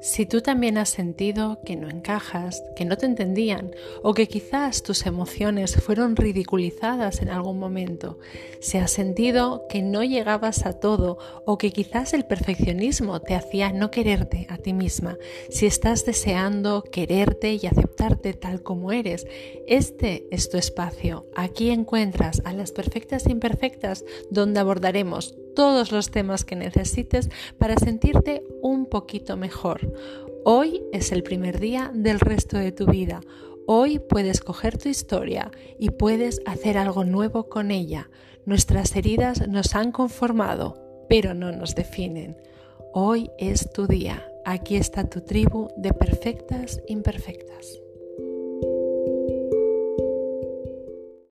Si tú también has sentido que no encajas, que no te entendían o que quizás tus emociones fueron ridiculizadas en algún momento, si has sentido que no llegabas a todo o que quizás el perfeccionismo te hacía no quererte a ti misma, si estás deseando quererte y aceptarte tal como eres, este es tu espacio. Aquí encuentras a las perfectas e imperfectas donde abordaremos todos los temas que necesites para sentirte un poquito mejor. Hoy es el primer día del resto de tu vida. Hoy puedes coger tu historia y puedes hacer algo nuevo con ella. Nuestras heridas nos han conformado, pero no nos definen. Hoy es tu día. Aquí está tu tribu de perfectas imperfectas.